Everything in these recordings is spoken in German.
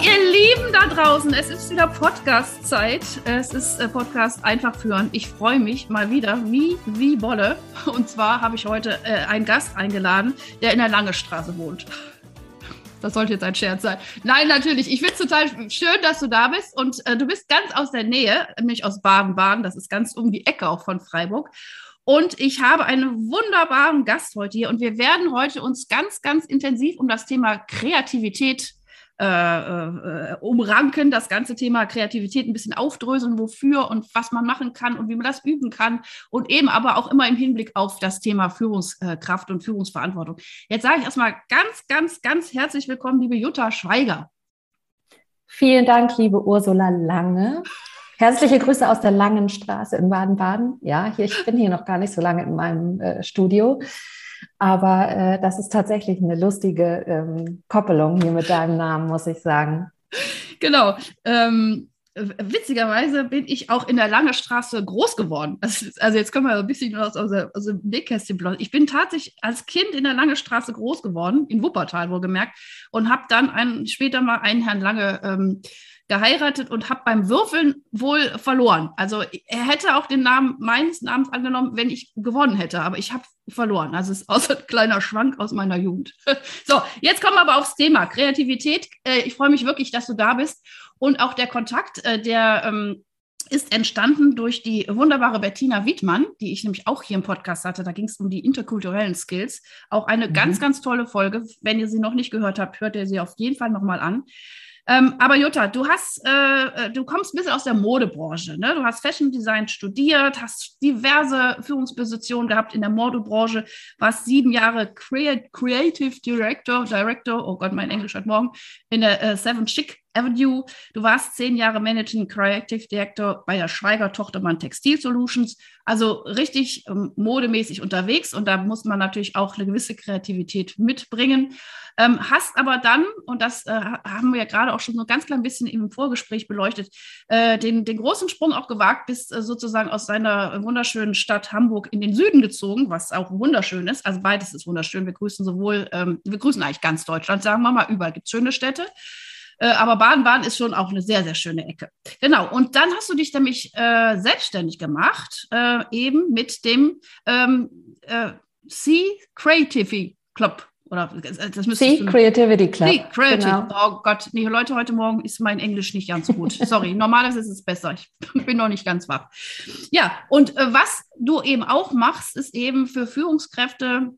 Ihr Lieben da draußen, es ist wieder Podcast-Zeit. Es ist äh, Podcast einfach führen. Ich freue mich mal wieder, wie, wie Bolle. Und zwar habe ich heute äh, einen Gast eingeladen, der in der Langestraße wohnt. Das sollte jetzt ein Scherz sein. Nein, natürlich. Ich finde es total schön, dass du da bist. Und äh, du bist ganz aus der Nähe, nämlich aus Baden-Baden. Das ist ganz um die Ecke auch von Freiburg. Und ich habe einen wunderbaren Gast heute hier. Und wir werden heute uns ganz, ganz intensiv um das Thema Kreativität äh, äh, umranken, das ganze Thema Kreativität ein bisschen aufdröseln, wofür und was man machen kann und wie man das üben kann und eben aber auch immer im Hinblick auf das Thema Führungskraft und Führungsverantwortung. Jetzt sage ich erstmal ganz, ganz, ganz herzlich willkommen, liebe Jutta Schweiger. Vielen Dank, liebe Ursula Lange. Herzliche Grüße aus der Langenstraße in Baden-Baden. Ja, hier, ich bin hier noch gar nicht so lange in meinem äh, Studio. Aber äh, das ist tatsächlich eine lustige ähm, Koppelung hier mit deinem Namen, muss ich sagen. Genau. Ähm, witzigerweise bin ich auch in der Lange Straße groß geworden. Also, also jetzt können wir ein bisschen aus, aus, aus dem Nähkästchen bloß. Ich bin tatsächlich als Kind in der Lange Straße groß geworden, in Wuppertal wohlgemerkt, und habe dann einen, später mal einen Herrn Lange ähm, geheiratet und habe beim Würfeln wohl verloren. Also er hätte auch den Namen meines Namens angenommen, wenn ich gewonnen hätte, aber ich habe verloren. Also es ist außer ein kleiner Schwank aus meiner Jugend. so, jetzt kommen wir aber aufs Thema Kreativität. Äh, ich freue mich wirklich, dass du da bist und auch der Kontakt, äh, der ähm, ist entstanden durch die wunderbare Bettina Wiedmann, die ich nämlich auch hier im Podcast hatte. Da ging es um die interkulturellen Skills. Auch eine mhm. ganz, ganz tolle Folge. Wenn ihr sie noch nicht gehört habt, hört ihr sie auf jeden Fall nochmal an. Ähm, aber Jutta, du hast, äh, äh, du kommst ein bisschen aus der Modebranche. Ne? Du hast Fashion Design studiert, hast diverse Führungspositionen gehabt in der Modebranche, warst sieben Jahre Creative Director, Director, oh Gott, mein Englisch hat morgen, in der äh, Seven Chic Avenue. Du warst zehn Jahre Managing Creative Director bei der Schweiger Tochtermann Textil Solutions. Also richtig ähm, modemäßig unterwegs und da muss man natürlich auch eine gewisse Kreativität mitbringen. Ähm, hast aber dann, und das äh, haben wir ja gerade auch schon so ganz klein bisschen im Vorgespräch beleuchtet, äh, den, den großen Sprung auch gewagt, bist äh, sozusagen aus seiner wunderschönen Stadt Hamburg in den Süden gezogen, was auch wunderschön ist. Also beides ist wunderschön. Wir grüßen sowohl, ähm, wir grüßen eigentlich ganz Deutschland, sagen wir mal, überall gibt es schöne Städte. Äh, aber Baden-Baden ist schon auch eine sehr, sehr schöne Ecke. Genau. Und dann hast du dich nämlich äh, selbstständig gemacht, äh, eben mit dem ähm, äh, C Creativity Club. Oder äh, das C Creativity Club. C Creativity. Genau. Oh Gott, nee, Leute, heute Morgen ist mein Englisch nicht ganz gut. Sorry, normalerweise ist es besser. Ich bin noch nicht ganz wach. Ja, und äh, was du eben auch machst, ist eben für Führungskräfte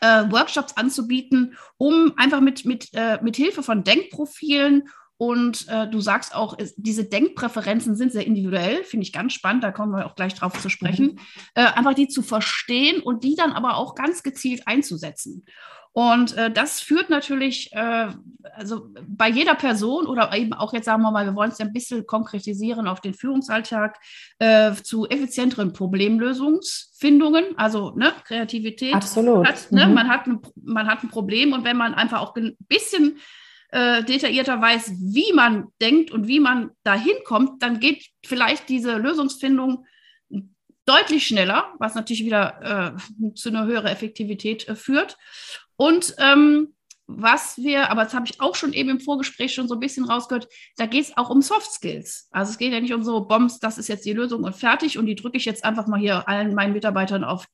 äh, Workshops anzubieten, um einfach mit, mit, äh, mit Hilfe von Denkprofilen und äh, du sagst auch, es, diese Denkpräferenzen sind sehr individuell, finde ich ganz spannend, da kommen wir auch gleich drauf zu sprechen, mhm. äh, einfach die zu verstehen und die dann aber auch ganz gezielt einzusetzen. Und äh, das führt natürlich, äh, also bei jeder Person oder eben auch jetzt sagen wir mal, wir wollen es ja ein bisschen konkretisieren auf den Führungsalltag, äh, zu effizienteren Problemlösungsfindungen, also ne, Kreativität. Absolut. Hat, ne, mhm. man, hat ein, man hat ein Problem und wenn man einfach auch ein bisschen äh, detaillierter weiß, wie man denkt und wie man dahin kommt, dann geht vielleicht diese Lösungsfindung deutlich schneller, was natürlich wieder äh, zu einer höheren Effektivität äh, führt. Und ähm, was wir, aber das habe ich auch schon eben im Vorgespräch schon so ein bisschen rausgehört, da geht es auch um Soft Skills. Also es geht ja nicht um so Bombs, das ist jetzt die Lösung und fertig und die drücke ich jetzt einfach mal hier allen meinen Mitarbeitern auf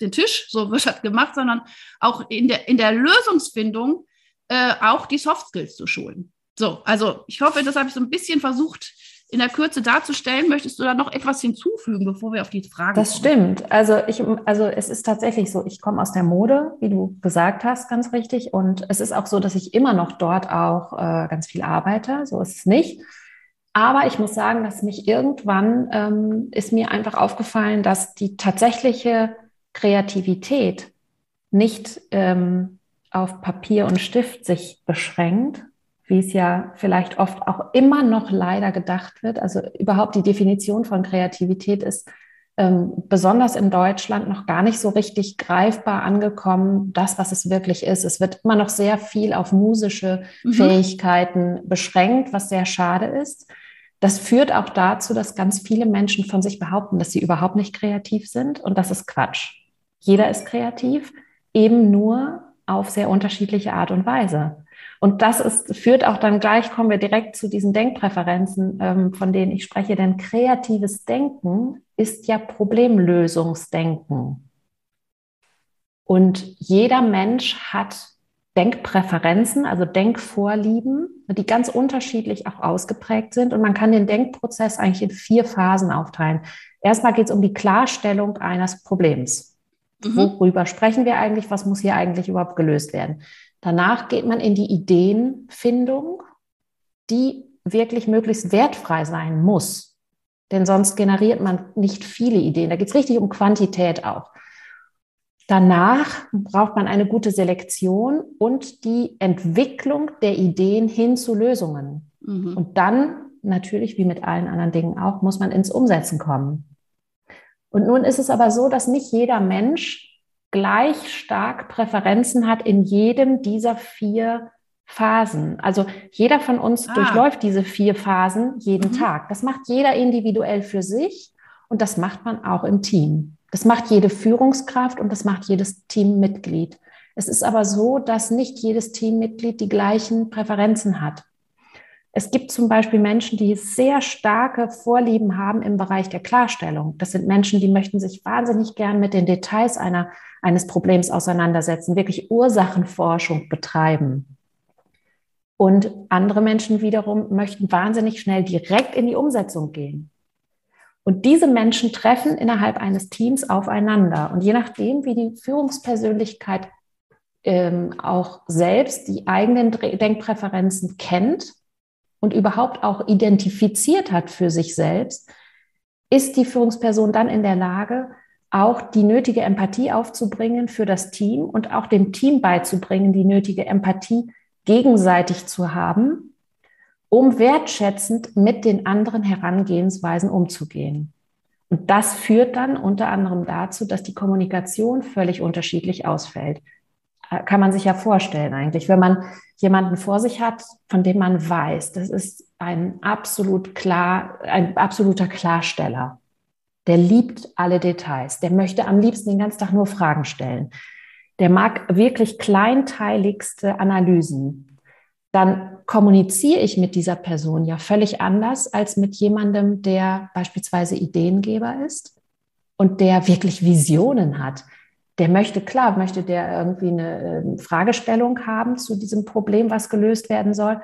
den Tisch, so wird das gemacht, sondern auch in der, in der Lösungsfindung äh, auch die Soft Skills zu schulen. So, also ich hoffe, das habe ich so ein bisschen versucht in der Kürze darzustellen. Möchtest du da noch etwas hinzufügen, bevor wir auf die Fragen Das kommen? stimmt. Also ich, also es ist tatsächlich so, ich komme aus der Mode, wie du gesagt hast, ganz richtig. Und es ist auch so, dass ich immer noch dort auch äh, ganz viel arbeite. So ist es nicht. Aber ich muss sagen, dass mich irgendwann ähm, ist mir einfach aufgefallen, dass die tatsächliche Kreativität nicht ähm, auf Papier und Stift sich beschränkt, wie es ja vielleicht oft auch immer noch leider gedacht wird. Also überhaupt die Definition von Kreativität ist ähm, besonders in Deutschland noch gar nicht so richtig greifbar angekommen, das, was es wirklich ist. Es wird immer noch sehr viel auf musische mhm. Fähigkeiten beschränkt, was sehr schade ist. Das führt auch dazu, dass ganz viele Menschen von sich behaupten, dass sie überhaupt nicht kreativ sind. Und das ist Quatsch. Jeder ist kreativ, eben nur auf sehr unterschiedliche Art und Weise. Und das ist, führt auch dann gleich, kommen wir direkt zu diesen Denkpräferenzen, ähm, von denen ich spreche. Denn kreatives Denken ist ja Problemlösungsdenken. Und jeder Mensch hat Denkpräferenzen, also Denkvorlieben, die ganz unterschiedlich auch ausgeprägt sind. Und man kann den Denkprozess eigentlich in vier Phasen aufteilen. Erstmal geht es um die Klarstellung eines Problems. Mhm. Worüber sprechen wir eigentlich? Was muss hier eigentlich überhaupt gelöst werden? Danach geht man in die Ideenfindung, die wirklich möglichst wertfrei sein muss. Denn sonst generiert man nicht viele Ideen. Da geht es richtig um Quantität auch. Danach braucht man eine gute Selektion und die Entwicklung der Ideen hin zu Lösungen. Mhm. Und dann, natürlich wie mit allen anderen Dingen auch, muss man ins Umsetzen kommen. Und nun ist es aber so, dass nicht jeder Mensch gleich stark Präferenzen hat in jedem dieser vier Phasen. Also jeder von uns ah. durchläuft diese vier Phasen jeden mhm. Tag. Das macht jeder individuell für sich und das macht man auch im Team. Das macht jede Führungskraft und das macht jedes Teammitglied. Es ist aber so, dass nicht jedes Teammitglied die gleichen Präferenzen hat. Es gibt zum Beispiel Menschen, die sehr starke Vorlieben haben im Bereich der Klarstellung. Das sind Menschen, die möchten sich wahnsinnig gern mit den Details einer, eines Problems auseinandersetzen, wirklich Ursachenforschung betreiben. Und andere Menschen wiederum möchten wahnsinnig schnell direkt in die Umsetzung gehen. Und diese Menschen treffen innerhalb eines Teams aufeinander. Und je nachdem, wie die Führungspersönlichkeit ähm, auch selbst die eigenen Denkpräferenzen kennt, und überhaupt auch identifiziert hat für sich selbst, ist die Führungsperson dann in der Lage, auch die nötige Empathie aufzubringen für das Team und auch dem Team beizubringen, die nötige Empathie gegenseitig zu haben, um wertschätzend mit den anderen Herangehensweisen umzugehen. Und das führt dann unter anderem dazu, dass die Kommunikation völlig unterschiedlich ausfällt kann man sich ja vorstellen eigentlich, wenn man jemanden vor sich hat, von dem man weiß, das ist ein absolut klar, ein absoluter Klarsteller. Der liebt alle Details. Der möchte am liebsten den ganzen Tag nur Fragen stellen. Der mag wirklich kleinteiligste Analysen. Dann kommuniziere ich mit dieser Person ja völlig anders als mit jemandem, der beispielsweise Ideengeber ist und der wirklich Visionen hat der möchte, klar, möchte der irgendwie eine ähm, Fragestellung haben zu diesem Problem, was gelöst werden soll.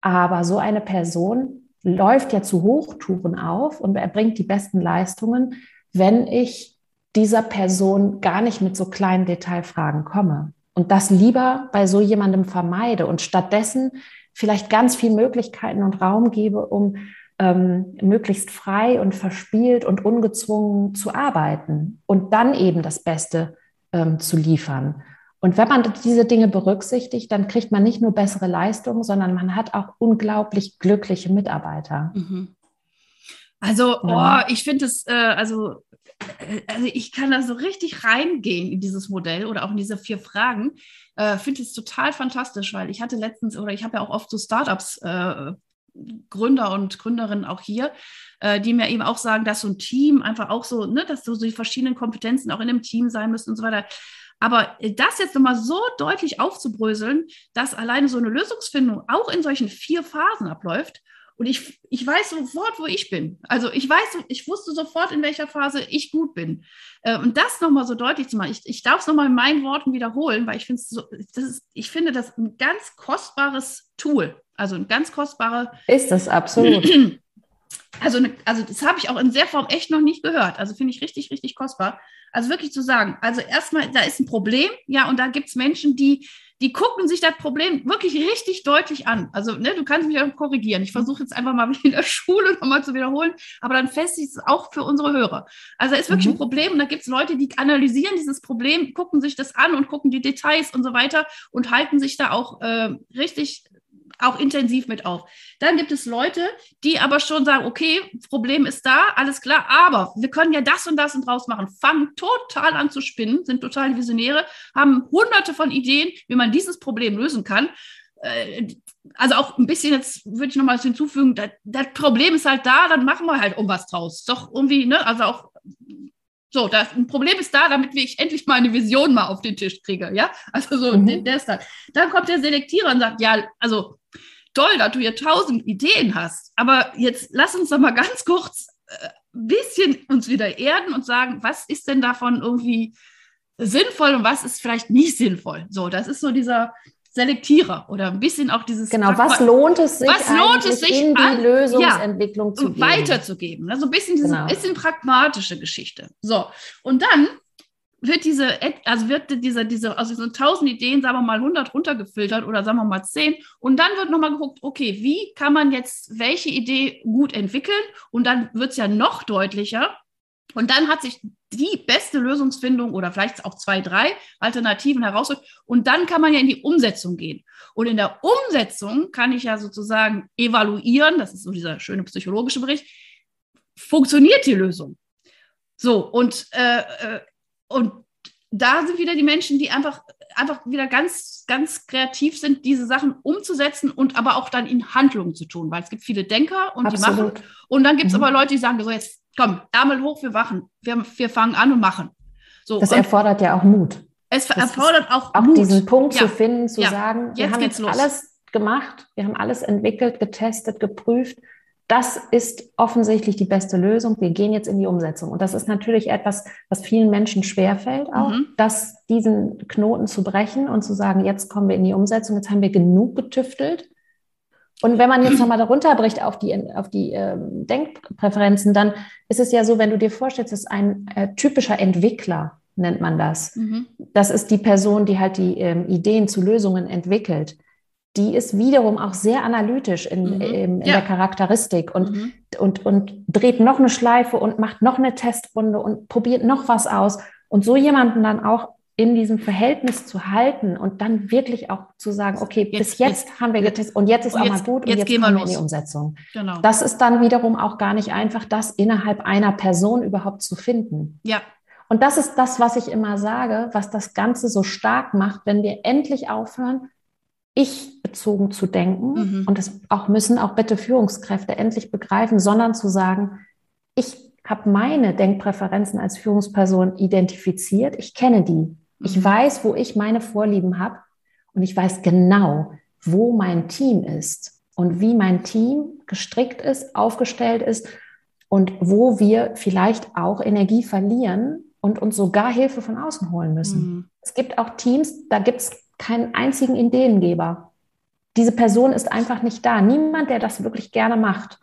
Aber so eine Person läuft ja zu Hochtouren auf und erbringt die besten Leistungen, wenn ich dieser Person gar nicht mit so kleinen Detailfragen komme. Und das lieber bei so jemandem vermeide und stattdessen vielleicht ganz viel Möglichkeiten und Raum gebe, um ähm, möglichst frei und verspielt und ungezwungen zu arbeiten und dann eben das Beste ähm, zu liefern. Und wenn man diese Dinge berücksichtigt, dann kriegt man nicht nur bessere Leistungen, sondern man hat auch unglaublich glückliche Mitarbeiter. Mhm. Also, ja. oh, ich finde es, äh, also, äh, also ich kann da so richtig reingehen in dieses Modell oder auch in diese vier Fragen. Äh, finde es total fantastisch, weil ich hatte letztens oder ich habe ja auch oft so Startups äh, Gründer und Gründerinnen auch hier, äh, die mir eben auch sagen, dass so ein Team einfach auch so, ne, dass so, so die verschiedenen Kompetenzen auch in einem Team sein müssen und so weiter. Aber das jetzt nochmal so deutlich aufzubröseln, dass alleine so eine Lösungsfindung auch in solchen vier Phasen abläuft. Und ich, ich weiß sofort, wo ich bin. Also ich weiß, ich wusste sofort, in welcher Phase ich gut bin. Äh, und das nochmal so deutlich zu machen. Ich, ich darf es nochmal in meinen Worten wiederholen, weil ich finde so, das ist, ich finde das ein ganz kostbares Tool. Also ein ganz kostbarer. Ist das absolut. Also, eine, also das habe ich auch in der Form echt noch nicht gehört. Also finde ich richtig, richtig kostbar. Also wirklich zu sagen, also erstmal, da ist ein Problem, ja, und da gibt es Menschen, die, die gucken sich das Problem wirklich richtig deutlich an. Also, ne, du kannst mich auch korrigieren. Ich versuche jetzt einfach mal in der Schule nochmal zu wiederholen, aber dann festigt es auch für unsere Hörer. Also, da ist wirklich mhm. ein Problem und da gibt es Leute, die analysieren dieses Problem, gucken sich das an und gucken die Details und so weiter und halten sich da auch äh, richtig auch intensiv mit auf. Dann gibt es Leute, die aber schon sagen, okay, Problem ist da, alles klar, aber wir können ja das und das und draus machen. Fangen total an zu spinnen, sind total Visionäre, haben hunderte von Ideen, wie man dieses Problem lösen kann. Äh, also auch ein bisschen, jetzt würde ich noch mal hinzufügen, das, das Problem ist halt da, dann machen wir halt um was draus. Doch irgendwie, ne, also auch so, das, ein Problem ist da, damit ich endlich mal eine Vision mal auf den Tisch kriege, ja? Also so, mhm. der, der ist da. Dann kommt der Selektierer und sagt, ja, also toll, dass du hier tausend Ideen hast, aber jetzt lass uns doch mal ganz kurz ein äh, bisschen uns wieder erden und sagen, was ist denn davon irgendwie sinnvoll und was ist vielleicht nicht sinnvoll? So, das ist so dieser, Selektierer oder ein bisschen auch dieses. Genau, was lohnt es sich, was lohnt es sich in die an, Lösungsentwicklung ja, zu geben? Weiterzugeben. Ne? So ein bisschen diese genau. bisschen pragmatische Geschichte. So, und dann wird diese, also wird diese, diese, aus diesen 1000 Ideen, sagen wir mal 100 runtergefiltert oder sagen wir mal 10 und dann wird nochmal geguckt, okay, wie kann man jetzt welche Idee gut entwickeln und dann wird es ja noch deutlicher und dann hat sich die beste Lösungsfindung oder vielleicht auch zwei, drei Alternativen herausgeholt und dann kann man ja in die Umsetzung gehen. Und in der Umsetzung kann ich ja sozusagen evaluieren, das ist so dieser schöne psychologische Bericht, funktioniert die Lösung? So, und äh, äh und da sind wieder die Menschen, die einfach, einfach wieder ganz, ganz kreativ sind, diese Sachen umzusetzen und aber auch dann in Handlungen zu tun, weil es gibt viele Denker und Absolut. die machen. Und dann gibt es mhm. aber Leute, die sagen, so jetzt komm, Ärmel hoch, wir wachen, wir, wir fangen an und machen. So, das erfordert ja auch Mut. Es das erfordert auch, auch Mut. diesen Punkt ja. zu finden, zu ja. sagen, wir jetzt haben jetzt los. alles gemacht, wir haben alles entwickelt, getestet, geprüft das ist offensichtlich die beste Lösung. Wir gehen jetzt in die Umsetzung. Und das ist natürlich etwas, was vielen Menschen schwerfällt, auch, mhm. das, diesen Knoten zu brechen und zu sagen, jetzt kommen wir in die Umsetzung, jetzt haben wir genug getüftelt. Und wenn man jetzt nochmal darunter bricht auf die, auf die äh, Denkpräferenzen, dann ist es ja so, wenn du dir vorstellst, dass ein äh, typischer Entwickler, nennt man das, mhm. das ist die Person, die halt die ähm, Ideen zu Lösungen entwickelt die ist wiederum auch sehr analytisch in, mhm. in, in ja. der Charakteristik und, mhm. und, und dreht noch eine Schleife und macht noch eine Testrunde und probiert noch was aus. Und so jemanden dann auch in diesem Verhältnis zu halten und dann wirklich auch zu sagen, okay, jetzt, bis jetzt, jetzt, haben wir getestet und jetzt ist auch jetzt, mal gut und jetzt, jetzt gehen wir los. in die Umsetzung. Genau. Das ist dann wiederum auch gar nicht einfach, das innerhalb einer Person überhaupt zu finden. Ja. Und das ist das, was ich immer sage, was das Ganze so stark macht, wenn wir endlich aufhören, ich bezogen zu denken mhm. und das auch müssen auch bitte Führungskräfte endlich begreifen, sondern zu sagen, ich habe meine Denkpräferenzen als Führungsperson identifiziert, ich kenne die, ich mhm. weiß, wo ich meine Vorlieben habe und ich weiß genau, wo mein Team ist und wie mein Team gestrickt ist, aufgestellt ist und wo wir vielleicht auch Energie verlieren und uns sogar Hilfe von außen holen müssen. Mhm. Es gibt auch Teams, da gibt es keinen einzigen Ideengeber. Diese Person ist einfach nicht da. Niemand, der das wirklich gerne macht.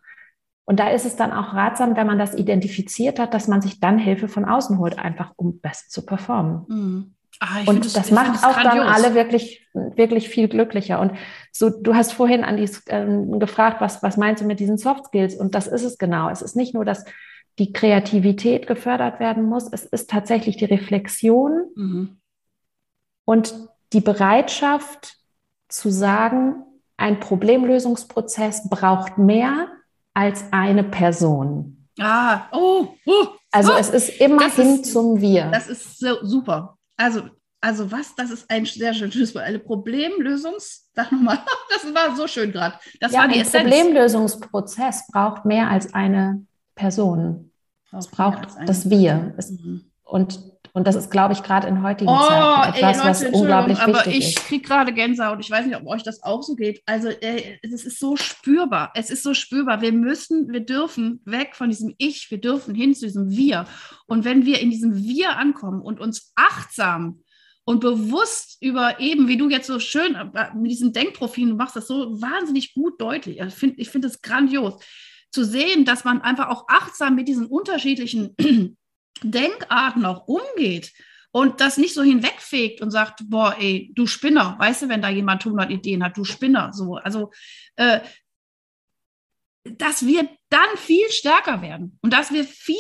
Und da ist es dann auch ratsam, wenn man das identifiziert hat, dass man sich dann Hilfe von außen holt, einfach um besser zu performen. Mhm. Ah, und das, das macht auch grandios. dann alle wirklich, wirklich viel glücklicher. Und so, du hast vorhin an dies ähm, gefragt, was, was meinst du mit diesen Soft Skills? Und das ist es genau. Es ist nicht nur, dass die Kreativität gefördert werden muss, es ist tatsächlich die Reflexion mhm. und die Bereitschaft zu sagen, ein Problemlösungsprozess braucht mehr als eine Person. Ah, oh, oh also oh, es ist immer hin ist, zum Wir. Das ist so super. Also, also was, das ist ein sehr schönes Wort. Eine Problemlösungs, sag nochmal, das war so schön gerade. Das ja, war die ein Essenz. Problemlösungsprozess braucht mehr als eine Person. es braucht das Wir. Es, mhm. Und und das ist, glaube ich, gerade in heutigen oh, Zeiten etwas, ey, Leute, was unglaublich wichtig aber ich kriege gerade Gänsehaut. Ich weiß nicht, ob euch das auch so geht. Also es ist so spürbar. Es ist so spürbar. Wir müssen, wir dürfen weg von diesem Ich. Wir dürfen hin zu diesem Wir. Und wenn wir in diesem Wir ankommen und uns achtsam und bewusst über eben, wie du jetzt so schön äh, mit diesen Denkprofilen, du machst das so wahnsinnig gut deutlich. Ich finde ich find das grandios zu sehen, dass man einfach auch achtsam mit diesen unterschiedlichen Denkarten auch umgeht und das nicht so hinwegfegt und sagt, boah, ey, du Spinner, weißt du, wenn da jemand 100 Ideen hat, du Spinner, so. Also, äh, dass wir dann viel stärker werden und dass wir viel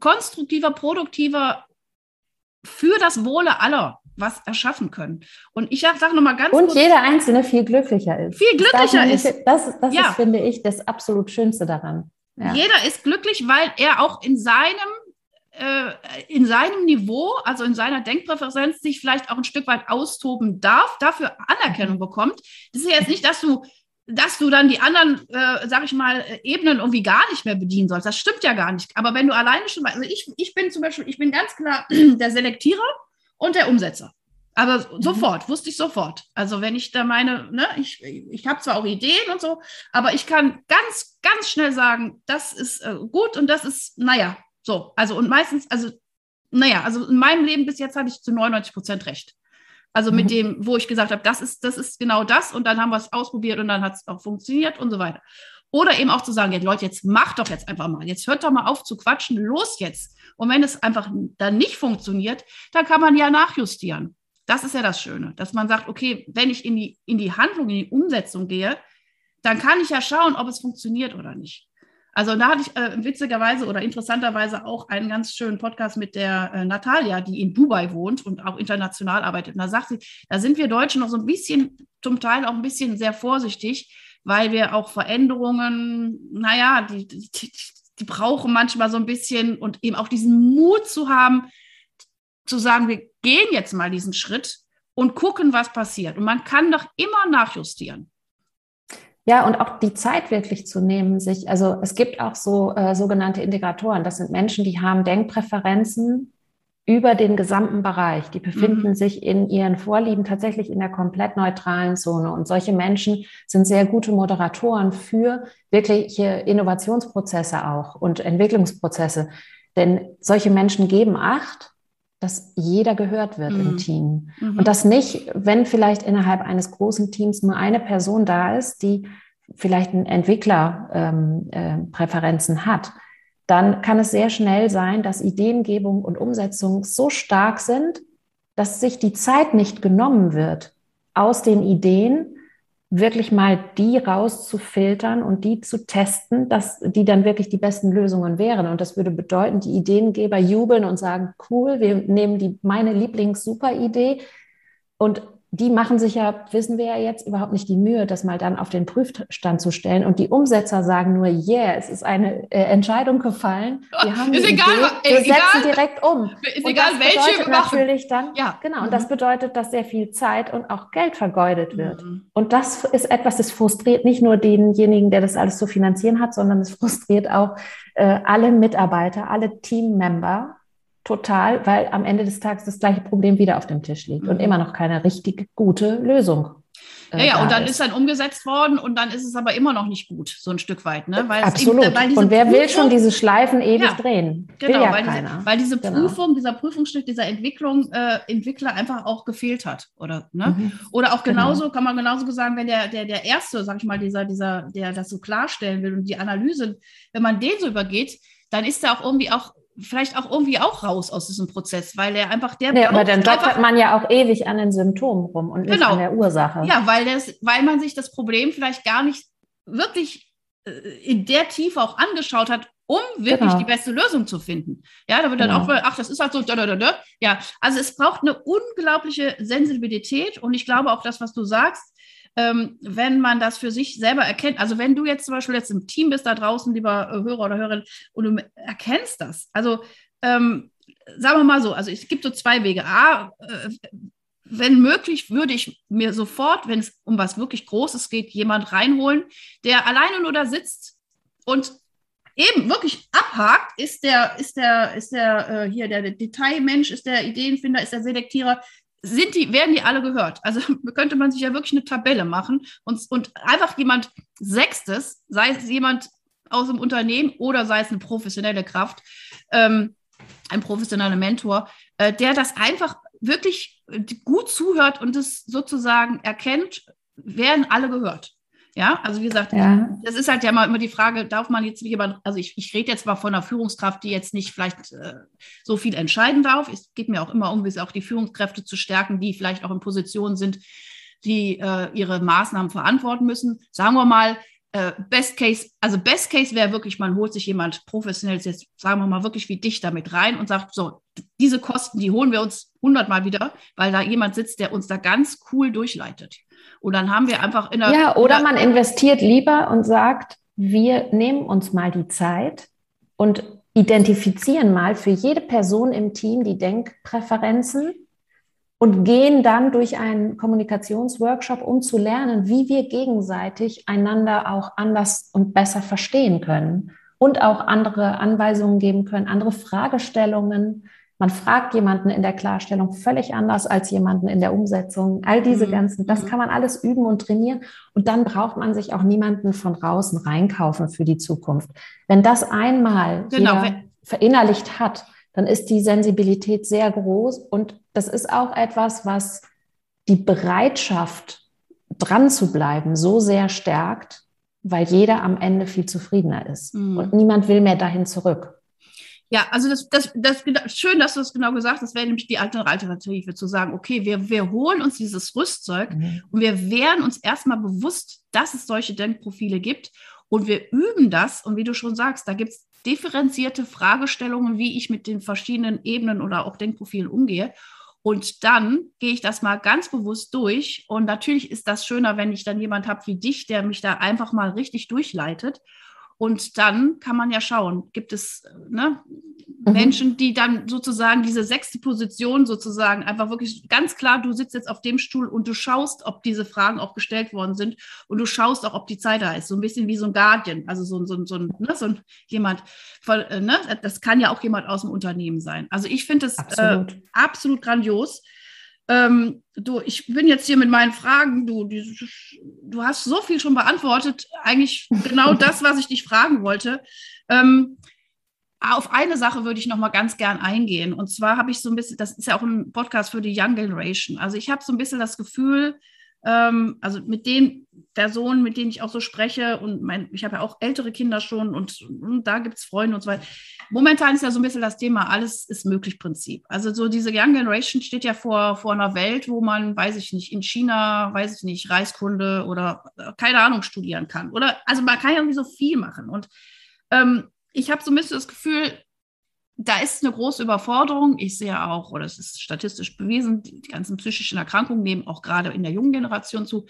konstruktiver, produktiver für das Wohle aller was erschaffen können. Und ich sage nochmal ganz Und kurz, jeder Einzelne viel glücklicher ist. Viel glücklicher das ist. Das, das ja. ist, finde ich, das absolut Schönste daran. Ja. Jeder ist glücklich, weil er auch in seinem in seinem Niveau, also in seiner Denkpräferenz, sich vielleicht auch ein Stück weit austoben darf, dafür Anerkennung mhm. bekommt. Das ist ja jetzt nicht, dass du dass du dann die anderen, äh, sag ich mal, Ebenen irgendwie gar nicht mehr bedienen sollst. Das stimmt ja gar nicht. Aber wenn du alleine schon, also ich, ich bin zum Beispiel, ich bin ganz klar der Selektierer und der Umsetzer. Aber mhm. sofort, wusste ich sofort. Also wenn ich da meine, ne, ich, ich habe zwar auch Ideen und so, aber ich kann ganz, ganz schnell sagen, das ist äh, gut und das ist, naja, so. Also und meistens, also, naja, also in meinem Leben bis jetzt hatte ich zu 99 Prozent recht. Also mit mhm. dem, wo ich gesagt habe, das ist, das ist genau das und dann haben wir es ausprobiert und dann hat es auch funktioniert und so weiter. Oder eben auch zu sagen, ja, Leute, jetzt macht doch jetzt einfach mal, jetzt hört doch mal auf zu quatschen, los jetzt. Und wenn es einfach dann nicht funktioniert, dann kann man ja nachjustieren. Das ist ja das Schöne, dass man sagt, okay, wenn ich in die, in die Handlung, in die Umsetzung gehe, dann kann ich ja schauen, ob es funktioniert oder nicht. Also da hatte ich äh, witzigerweise oder interessanterweise auch einen ganz schönen Podcast mit der äh, Natalia, die in Dubai wohnt und auch international arbeitet. Und da sagt sie, da sind wir Deutschen noch so ein bisschen, zum Teil auch ein bisschen sehr vorsichtig, weil wir auch Veränderungen, naja, die, die, die brauchen manchmal so ein bisschen und eben auch diesen Mut zu haben, zu sagen, wir gehen jetzt mal diesen Schritt und gucken, was passiert. Und man kann doch immer nachjustieren. Ja, und auch die Zeit wirklich zu nehmen, sich, also es gibt auch so äh, sogenannte Integratoren. Das sind Menschen, die haben Denkpräferenzen über den gesamten Bereich. Die befinden mhm. sich in ihren Vorlieben tatsächlich in der komplett neutralen Zone. Und solche Menschen sind sehr gute Moderatoren für wirkliche Innovationsprozesse auch und Entwicklungsprozesse. Denn solche Menschen geben Acht, dass jeder gehört wird mhm. im Team. Mhm. Und dass nicht, wenn vielleicht innerhalb eines großen Teams nur eine Person da ist, die vielleicht einen Entwicklerpräferenzen ähm, äh, hat, dann kann es sehr schnell sein, dass Ideengebung und Umsetzung so stark sind, dass sich die Zeit nicht genommen wird, aus den Ideen wirklich mal die rauszufiltern und die zu testen, dass die dann wirklich die besten Lösungen wären. Und das würde bedeuten, die Ideengeber jubeln und sagen, cool, wir nehmen die, meine Lieblings-Super-Idee und die machen sich ja, wissen wir ja jetzt, überhaupt nicht die Mühe, das mal dann auf den Prüfstand zu stellen. Und die Umsetzer sagen nur, yeah, es ist eine äh, Entscheidung gefallen. Wir haben ist egal, Idee, wir egal, setzen direkt um. Ist und egal, welche bedeutet natürlich dann, ja. genau, und das mhm. bedeutet, dass sehr viel Zeit und auch Geld vergeudet wird. Mhm. Und das ist etwas, das frustriert nicht nur denjenigen, der das alles zu finanzieren hat, sondern es frustriert auch äh, alle Mitarbeiter, alle Teammember, total, weil amEnde des Tages das gleiche Problem wieder auf dem Tisch liegt mhm. und immer noch keine richtig gute Lösung. Äh, ja, ja, und dann ist. ist dann umgesetzt worden und dann ist es aber immer noch nicht gut, so ein Stück weit. Ne? Weil Absolut. Eben, weil und wer Prüfung, will schon diese Schleifen ewig ja, drehen? Genau, ja weil, diese, weil, diese, genau. Prüfung, dieser Prüfungsstück, dieser Entwicklung, äh, Entwickler einfach auch gefehlt hat. Oder, ne? Mhm. oder auch genau. genauso, genau. kann man genauso sagen, wenn der, der, der Erste, sag ich mal, dieser, dieser, der das so klarstellen will und die Analyse, wenn man den so übergeht, dann ist er auch irgendwie auch vielleicht auch irgendwie auch raus aus diesem Prozess, weil er einfach der. Ja, aber dann doktert man ja auch ewig an den Symptomen rum und nicht genau. an der Ursache. Ja, weil, das, weil man sich das Problem vielleicht gar nicht wirklich äh, in der Tiefe auch angeschaut hat, um wirklich genau. die beste Lösung zu finden. Ja, da wird dann genau. auch, ach, das ist halt so, da, da, da, da. ja, also es braucht eine unglaubliche Sensibilität und ich glaube auch das, was du sagst, ähm, wenn man das für sich selber erkennt. Also wenn du jetzt zum Beispiel jetzt im Team bist da draußen, lieber äh, Hörer oder Hörerin, und du erkennst das. Also ähm, sagen wir mal so, also es gibt so zwei Wege. A, äh, wenn möglich, würde ich mir sofort, wenn es um was wirklich Großes geht, jemand reinholen, der alleine nur da sitzt und eben wirklich abhakt, ist der, ist der, ist der äh, hier der Detailmensch, ist der Ideenfinder, ist der Selektierer, sind die, werden die alle gehört? Also könnte man sich ja wirklich eine Tabelle machen und, und einfach jemand Sechstes, sei es jemand aus dem Unternehmen oder sei es eine professionelle Kraft, ähm, ein professioneller Mentor, äh, der das einfach wirklich gut zuhört und es sozusagen erkennt, werden alle gehört. Ja, also wie gesagt, ja. das ist halt ja mal immer die Frage, darf man jetzt jemand, also ich, ich rede jetzt mal von einer Führungskraft, die jetzt nicht vielleicht äh, so viel entscheiden darf. Es geht mir auch immer um, wie auch die Führungskräfte zu stärken, die vielleicht auch in Positionen sind, die äh, ihre Maßnahmen verantworten müssen. Sagen wir mal, äh, Best Case, also Best Case wäre wirklich, man holt sich jemand professionell, jetzt sagen wir mal wirklich wie dich damit rein und sagt, so, diese Kosten, die holen wir uns hundertmal wieder, weil da jemand sitzt, der uns da ganz cool durchleitet. Und dann haben wir einfach in der. Ja, oder man investiert lieber und sagt, wir nehmen uns mal die Zeit und identifizieren mal für jede Person im Team die Denkpräferenzen und gehen dann durch einen Kommunikationsworkshop, um zu lernen, wie wir gegenseitig einander auch anders und besser verstehen können und auch andere Anweisungen geben können, andere Fragestellungen man fragt jemanden in der Klarstellung völlig anders als jemanden in der Umsetzung. All diese mhm. ganzen, das mhm. kann man alles üben und trainieren. Und dann braucht man sich auch niemanden von draußen reinkaufen für die Zukunft. Wenn das einmal genau. verinnerlicht hat, dann ist die Sensibilität sehr groß. Und das ist auch etwas, was die Bereitschaft, dran zu bleiben, so sehr stärkt, weil jeder am Ende viel zufriedener ist. Mhm. Und niemand will mehr dahin zurück. Ja, also das, das, das, schön, dass du das genau gesagt hast. Das wäre nämlich die Alternative, zu sagen, okay, wir, wir holen uns dieses Rüstzeug mhm. und wir werden uns erstmal bewusst, dass es solche Denkprofile gibt und wir üben das. Und wie du schon sagst, da gibt es differenzierte Fragestellungen, wie ich mit den verschiedenen Ebenen oder auch Denkprofilen umgehe. Und dann gehe ich das mal ganz bewusst durch. Und natürlich ist das schöner, wenn ich dann jemand habe wie dich, der mich da einfach mal richtig durchleitet. Und dann kann man ja schauen, gibt es ne, mhm. Menschen, die dann sozusagen diese sechste Position sozusagen einfach wirklich ganz klar, du sitzt jetzt auf dem Stuhl und du schaust, ob diese Fragen auch gestellt worden sind und du schaust auch, ob die Zeit da ist. So ein bisschen wie so ein Guardian, also so, so, so, ne, so ein jemand, voll, äh, ne, das kann ja auch jemand aus dem Unternehmen sein. Also ich finde es absolut. Äh, absolut grandios. Ähm, du, ich bin jetzt hier mit meinen Fragen. Du, du, du hast so viel schon beantwortet. Eigentlich genau das, was ich dich fragen wollte. Ähm, auf eine Sache würde ich noch mal ganz gern eingehen. Und zwar habe ich so ein bisschen, das ist ja auch ein Podcast für die Young Generation. Also ich habe so ein bisschen das Gefühl, ähm, also mit den Personen, mit denen ich auch so spreche, und mein, ich habe ja auch ältere Kinder schon und, und da gibt es Freunde und so weiter. Momentan ist ja so ein bisschen das Thema, alles ist möglich Prinzip. Also so diese Young Generation steht ja vor, vor einer Welt, wo man, weiß ich nicht, in China, weiß ich nicht, Reiskunde oder äh, keine Ahnung studieren kann. Oder also man kann ja irgendwie so viel machen. Und ähm, ich habe so ein bisschen das Gefühl, da ist eine große Überforderung. Ich sehe auch, oder es ist statistisch bewiesen, die, ganzen psychischen Erkrankungen nehmen auch gerade in der jungen Generation zu.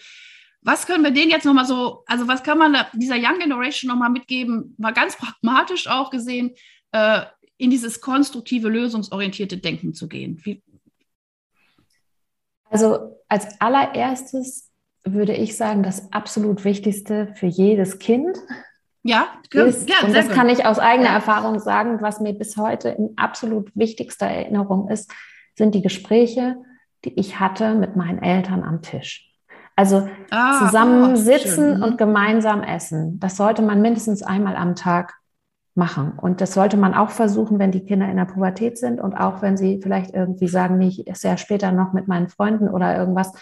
Was können wir denen jetzt nochmal so, also was kann man dieser Young Generation nochmal mitgeben, mal ganz pragmatisch auch gesehen, äh, in dieses konstruktive, lösungsorientierte Denken zu gehen? Wie also als allererstes würde ich sagen, das absolut Wichtigste für jedes Kind ja, ist, ja und das gut. kann ich aus eigener ja. Erfahrung sagen, was mir bis heute in absolut wichtigster Erinnerung ist, sind die Gespräche, die ich hatte mit meinen Eltern am Tisch. Also ah, zusammensitzen oh, und gemeinsam essen. Das sollte man mindestens einmal am Tag machen. Und das sollte man auch versuchen, wenn die Kinder in der Pubertät sind und auch wenn sie vielleicht irgendwie sagen, nee, ich esse ja später noch mit meinen Freunden oder irgendwas.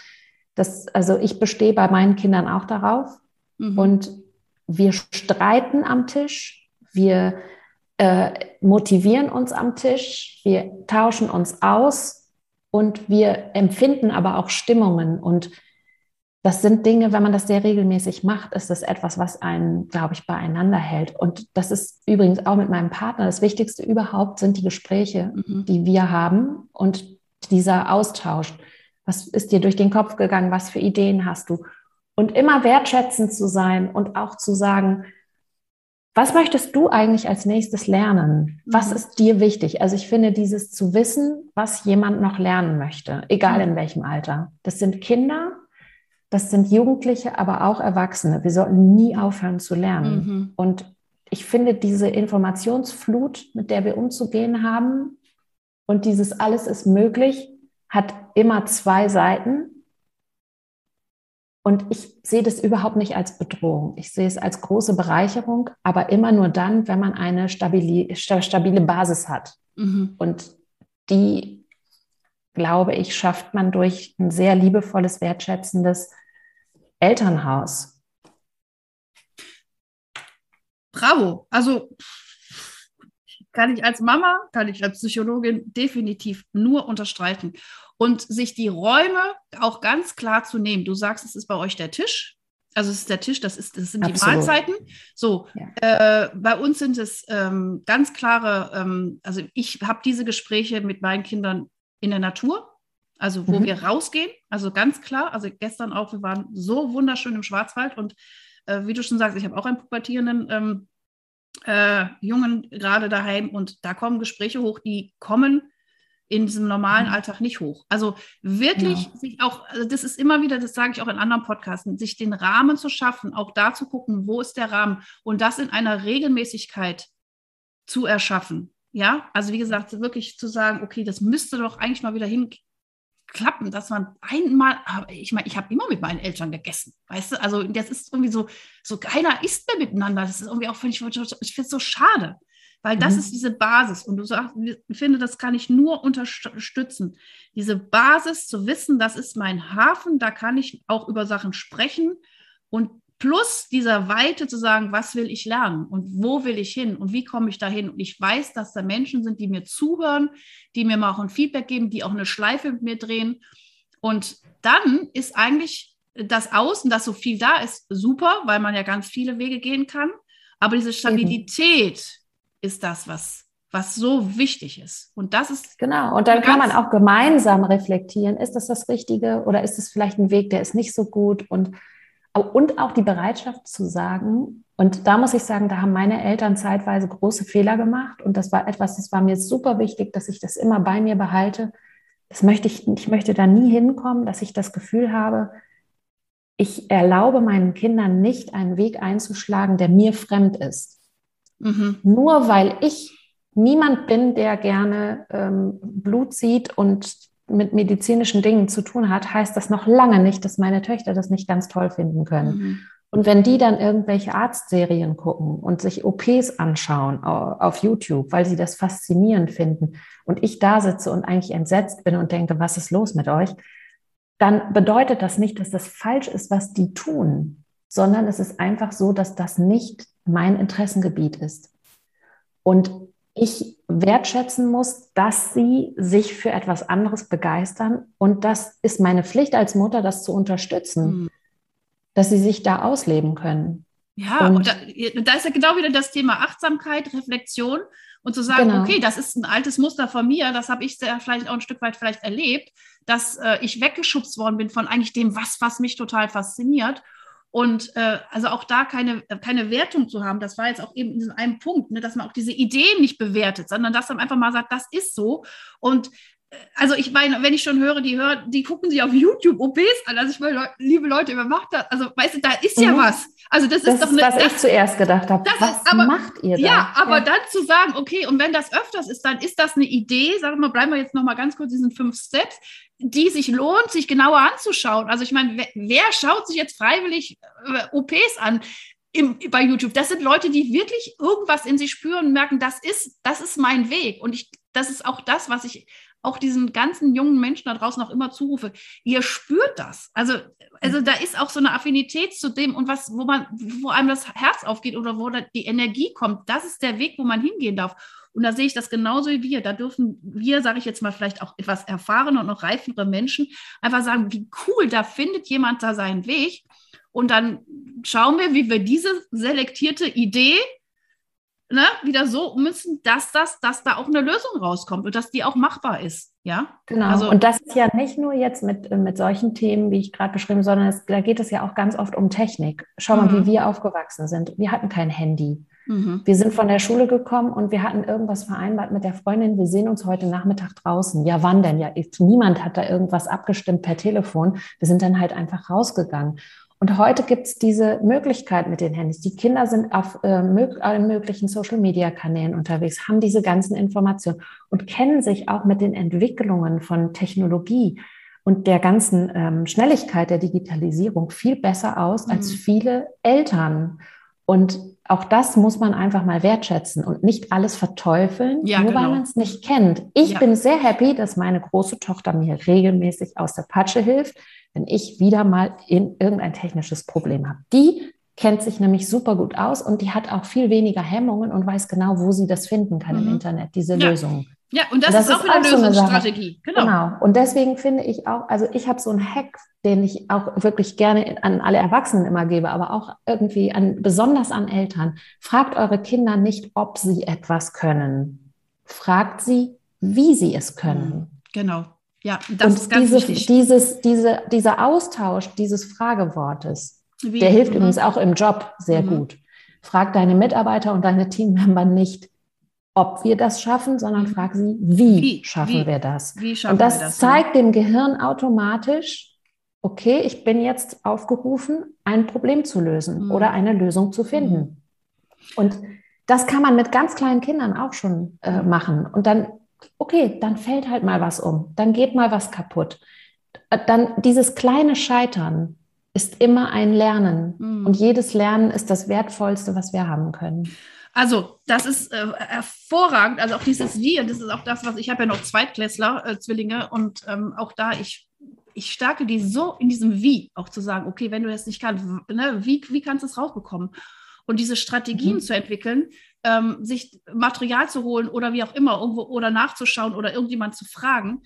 Das, also ich bestehe bei meinen Kindern auch darauf. Mhm. Und wir streiten am Tisch, wir äh, motivieren uns am Tisch, wir tauschen uns aus und wir empfinden aber auch Stimmungen. Und das sind Dinge, wenn man das sehr regelmäßig macht, ist das etwas, was einen, glaube ich, beieinander hält. Und das ist übrigens auch mit meinem Partner das Wichtigste überhaupt, sind die Gespräche, mhm. die wir haben und dieser Austausch. Was ist dir durch den Kopf gegangen? Was für Ideen hast du? Und immer wertschätzend zu sein und auch zu sagen, was möchtest du eigentlich als nächstes lernen? Was mhm. ist dir wichtig? Also ich finde dieses zu wissen, was jemand noch lernen möchte, egal in welchem Alter. Das sind Kinder, das sind Jugendliche, aber auch Erwachsene. Wir sollten nie aufhören zu lernen. Mhm. Und ich finde diese Informationsflut, mit der wir umzugehen haben und dieses alles ist möglich, hat immer zwei Seiten. Und ich sehe das überhaupt nicht als Bedrohung. Ich sehe es als große Bereicherung, aber immer nur dann, wenn man eine stabile, Basis hat. Mhm. Und die, glaube ich, schafft man durch ein sehr liebevolles, wertschätzendes Elternhaus. Bravo. Also kann ich als Mama, kann ich als Psychologin definitiv nur unterstreichen. Und sich die Räume auch ganz klar zu nehmen. Du sagst, es ist bei euch der Tisch. Also es ist der Tisch, das, ist, das sind Absolut. die Mahlzeiten. So, ja. äh, bei uns sind es ähm, ganz klare, ähm, also ich habe diese Gespräche mit meinen Kindern in der Natur, also wo mhm. wir rausgehen, also ganz klar. Also gestern auch, wir waren so wunderschön im Schwarzwald und äh, wie du schon sagst, ich habe auch einen pubertierenden ähm, äh, Jungen gerade daheim und da kommen Gespräche hoch, die kommen in diesem normalen mhm. Alltag nicht hoch. Also wirklich ja. sich auch, also das ist immer wieder, das sage ich auch in anderen Podcasten, sich den Rahmen zu schaffen, auch da zu gucken, wo ist der Rahmen und das in einer Regelmäßigkeit zu erschaffen. Ja, also wie gesagt, wirklich zu sagen, okay, das müsste doch eigentlich mal wieder hin, klappen, dass man einmal, ich meine, ich habe immer mit meinen Eltern gegessen, weißt du, also das ist irgendwie so, so keiner isst mehr miteinander, das ist irgendwie auch, ich, ich finde es so schade, weil das mhm. ist diese Basis. Und du sagst, ich finde, das kann ich nur unterstützen, diese Basis zu wissen, das ist mein Hafen, da kann ich auch über Sachen sprechen und plus dieser Weite zu sagen, was will ich lernen und wo will ich hin und wie komme ich dahin? Und ich weiß, dass da Menschen sind, die mir zuhören, die mir mal auch ein Feedback geben, die auch eine Schleife mit mir drehen. Und dann ist eigentlich das Außen, dass so viel da ist, super, weil man ja ganz viele Wege gehen kann. Aber diese Stabilität mhm. ist das, was was so wichtig ist. Und das ist. Genau. Und dann kann man auch gemeinsam reflektieren. Ist das das Richtige oder ist es vielleicht ein Weg, der ist nicht so gut? Und und auch die Bereitschaft zu sagen, und da muss ich sagen, da haben meine Eltern zeitweise große Fehler gemacht. Und das war etwas, das war mir super wichtig, dass ich das immer bei mir behalte. Das möchte ich, ich möchte da nie hinkommen, dass ich das Gefühl habe, ich erlaube meinen Kindern nicht einen Weg einzuschlagen, der mir fremd ist. Mhm. Nur weil ich niemand bin, der gerne ähm, Blut sieht und mit medizinischen Dingen zu tun hat, heißt das noch lange nicht, dass meine Töchter das nicht ganz toll finden können. Mhm. Und wenn die dann irgendwelche Arztserien gucken und sich OPs anschauen auf YouTube, weil sie das faszinierend finden und ich da sitze und eigentlich entsetzt bin und denke, was ist los mit euch, dann bedeutet das nicht, dass das falsch ist, was die tun, sondern es ist einfach so, dass das nicht mein Interessengebiet ist. Und ich wertschätzen muss, dass sie sich für etwas anderes begeistern. Und das ist meine Pflicht als Mutter, das zu unterstützen, mhm. dass sie sich da ausleben können. Ja, und, und da, da, ist ja genau wieder das Thema Achtsamkeit, Reflexion und zu sagen, genau. okay, das ist ein altes Muster von mir, das habe ich sehr, vielleicht auch ein Stück weit vielleicht erlebt, dass äh, ich weggeschubst worden bin von eigentlich dem, was, was mich total fasziniert und äh, also auch da keine, keine Wertung zu haben, das war jetzt auch eben in diesem einen Punkt, ne, dass man auch diese Ideen nicht bewertet, sondern dass man einfach mal sagt, das ist so. Und also ich meine, wenn ich schon höre, die hören, die gucken sich auf YouTube OPs an. Also ich meine, liebe Leute, wer macht das? Also weißt du, da ist ja mhm. was. Also das, das ist doch eine. Was das, ich zuerst gedacht habe. was ist, aber, macht ihr da? Ja, aber ja. dann zu sagen, okay, und wenn das öfters ist, dann ist das eine Idee. Sagen wir mal, bleiben wir jetzt noch mal ganz kurz diesen fünf Steps die sich lohnt, sich genauer anzuschauen. Also ich meine, wer, wer schaut sich jetzt freiwillig äh, OPs an? Im, bei YouTube. Das sind Leute, die wirklich irgendwas in sich spüren und merken, das ist, das ist mein Weg. Und ich, das ist auch das, was ich auch diesen ganzen jungen Menschen da draußen auch immer zurufe. Ihr spürt das. Also, also da ist auch so eine Affinität zu dem und was, wo man, wo einem das Herz aufgeht oder wo die Energie kommt. Das ist der Weg, wo man hingehen darf. Und da sehe ich das genauso wie wir. Da dürfen wir, sage ich jetzt mal, vielleicht auch etwas erfahrene und noch reifere Menschen einfach sagen, wie cool, da findet jemand da seinen Weg. Und dann schauen wir, wie wir diese selektierte Idee ne, wieder so umsetzen, dass das, dass da auch eine Lösung rauskommt und dass die auch machbar ist. Ja, genau. Also, und das ist ja nicht nur jetzt mit, mit solchen Themen, wie ich gerade beschrieben, sondern es, da geht es ja auch ganz oft um Technik. Schau mal, mhm. wie wir aufgewachsen sind. Wir hatten kein Handy. Mhm. Wir sind von der Schule gekommen und wir hatten irgendwas vereinbart mit der Freundin. Wir sehen uns heute Nachmittag draußen. Ja, wann denn? Ja, niemand hat da irgendwas abgestimmt per Telefon. Wir sind dann halt einfach rausgegangen. Und heute gibt es diese Möglichkeit mit den Handys. Die Kinder sind auf äh, allen möglichen Social-Media-Kanälen unterwegs, haben diese ganzen Informationen und kennen sich auch mit den Entwicklungen von Technologie und der ganzen ähm, Schnelligkeit der Digitalisierung viel besser aus mhm. als viele Eltern. Und auch das muss man einfach mal wertschätzen und nicht alles verteufeln, ja, nur genau. weil man es nicht kennt. Ich ja. bin sehr happy, dass meine große Tochter mir regelmäßig aus der Patsche hilft, wenn ich wieder mal in irgendein technisches Problem habe. Die kennt sich nämlich super gut aus und die hat auch viel weniger Hemmungen und weiß genau, wo sie das finden kann mhm. im Internet, diese ja. Lösung. Ja, und das, und das ist auch wieder eine Lösungsstrategie. Genau. genau. Und deswegen finde ich auch, also ich habe so einen Hack, den ich auch wirklich gerne an alle Erwachsenen immer gebe, aber auch irgendwie an, besonders an Eltern. Fragt eure Kinder nicht, ob sie etwas können. Fragt sie, wie sie es können. Mhm. Genau. Ja, das und ist ganz diese, wichtig. Dieses, diese, dieser Austausch dieses Fragewortes, wie? der hilft mhm. übrigens auch im Job sehr mhm. gut. Frag deine Mitarbeiter und deine Teammember nicht, ob wir das schaffen, sondern mhm. frag sie, wie, wie? schaffen wie? wir das? und das, das zeigt dem Gehirn automatisch, okay, ich bin jetzt aufgerufen, ein Problem zu lösen mhm. oder eine Lösung zu finden. Mhm. Und das kann man mit ganz kleinen Kindern auch schon äh, machen. Und dann, okay, dann fällt halt mal was um, dann geht mal was kaputt. Äh, dann dieses kleine Scheitern ist immer ein Lernen. Mhm. Und jedes Lernen ist das Wertvollste, was wir haben können. Also, das ist äh, hervorragend. Also auch dieses Wie, und das ist auch das, was ich habe ja noch Zweitklässler, äh, Zwillinge, und ähm, auch da, ich, ich stärke die so in diesem Wie, auch zu sagen, okay, wenn du das nicht kannst, ne, wie, wie kannst du es rausbekommen? Und diese Strategien mhm. zu entwickeln, ähm, sich Material zu holen oder wie auch immer, irgendwo oder nachzuschauen oder irgendjemand zu fragen,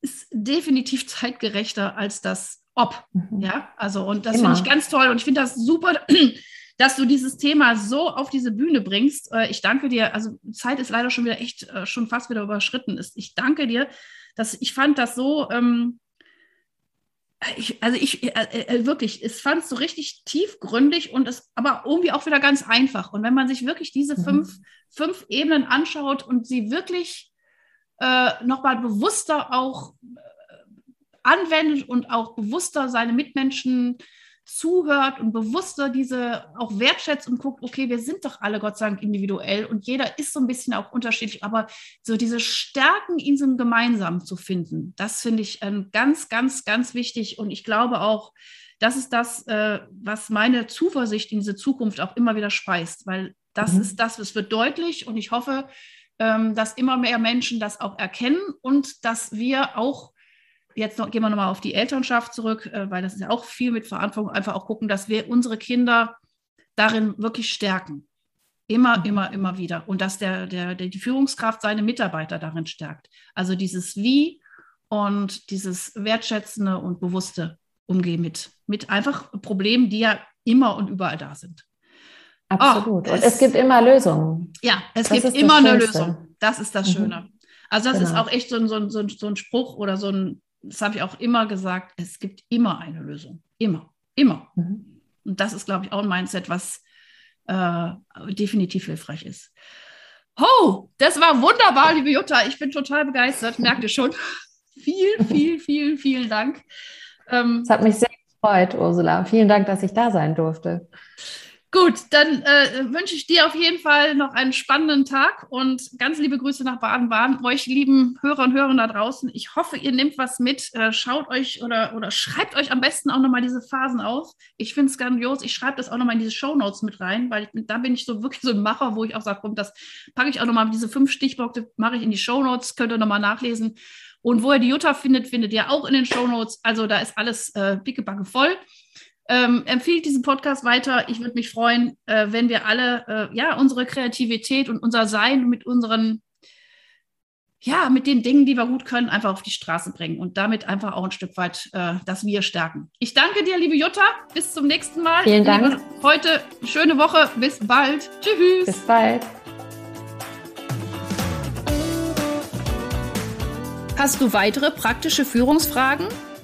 ist definitiv zeitgerechter als das Ob. Mhm. Ja, also und das finde ich ganz toll und ich finde das super dass du dieses Thema so auf diese Bühne bringst. Äh, ich danke dir. Also Zeit ist leider schon wieder echt äh, schon fast wieder überschritten ist. Ich danke dir, dass ich fand das so. Ähm, ich, also ich äh, äh, wirklich, es fand es so richtig tiefgründig und es aber irgendwie auch wieder ganz einfach. Und wenn man sich wirklich diese mhm. fünf, fünf Ebenen anschaut und sie wirklich äh, nochmal bewusster auch anwendet und auch bewusster seine Mitmenschen zuhört und bewusster diese auch wertschätzt und guckt, okay, wir sind doch alle Gott sei Dank individuell und jeder ist so ein bisschen auch unterschiedlich, aber so diese Stärken in diesem Gemeinsamen zu finden, das finde ich ähm, ganz, ganz, ganz wichtig und ich glaube auch, das ist das, äh, was meine Zuversicht in diese Zukunft auch immer wieder speist, weil das mhm. ist das, es wird deutlich und ich hoffe, ähm, dass immer mehr Menschen das auch erkennen und dass wir auch jetzt noch, gehen wir nochmal auf die Elternschaft zurück, äh, weil das ist ja auch viel mit Verantwortung, einfach auch gucken, dass wir unsere Kinder darin wirklich stärken. Immer, mhm. immer, immer wieder. Und dass der, der, der, die Führungskraft seine Mitarbeiter darin stärkt. Also dieses Wie und dieses wertschätzende und bewusste Umgehen mit, mit einfach Problemen, die ja immer und überall da sind. Absolut. Oh, und es, es, gibt immer Lösungen. Ja, es das gibt immer eine Lösung. Das ist das mhm. Schöne. Mhm. Also das genau. ist auch echt so ein, so, ein, so ein Spruch oder so ein, das habe ich auch immer gesagt, es gibt immer eine Lösung. Immer, immer. Mhm. Und das ist, glaube ich, auch ein Mindset, was äh, definitiv hilfreich ist. Oh, das war wunderbar, liebe Jutta. Ich bin total begeistert, merkt ihr schon. viel, viel, viel, vielen Dank. Ähm, es hat mich sehr gefreut, Ursula. Vielen Dank, dass ich da sein durfte. Gut, dann äh, wünsche ich dir auf jeden Fall noch einen spannenden Tag und ganz liebe Grüße nach Baden-Baden. Euch lieben Hörer und Hörerinnen da draußen. Ich hoffe, ihr nehmt was mit. Äh, schaut euch oder, oder schreibt euch am besten auch nochmal diese Phasen auf. Ich finde es grandios. Ich schreibe das auch nochmal in diese Show Notes mit rein, weil ich, da bin ich so wirklich so ein Macher, wo ich auch sage, komm, das packe ich auch nochmal, diese fünf Stichpunkte mache ich in die Show Notes, könnt ihr nochmal nachlesen. Und wo ihr die Jutta findet, findet ihr auch in den Show Notes. Also da ist alles äh, pickebacke voll. Ähm, empfiehlt diesen Podcast weiter. Ich würde mich freuen, äh, wenn wir alle äh, ja unsere Kreativität und unser Sein mit unseren ja mit den Dingen, die wir gut können, einfach auf die Straße bringen und damit einfach auch ein Stück weit äh, das Wir stärken. Ich danke dir, liebe Jutta. Bis zum nächsten Mal. Vielen Dank. Liebe, heute schöne Woche. Bis bald. Tschüss. Bis bald. Hast du weitere praktische Führungsfragen?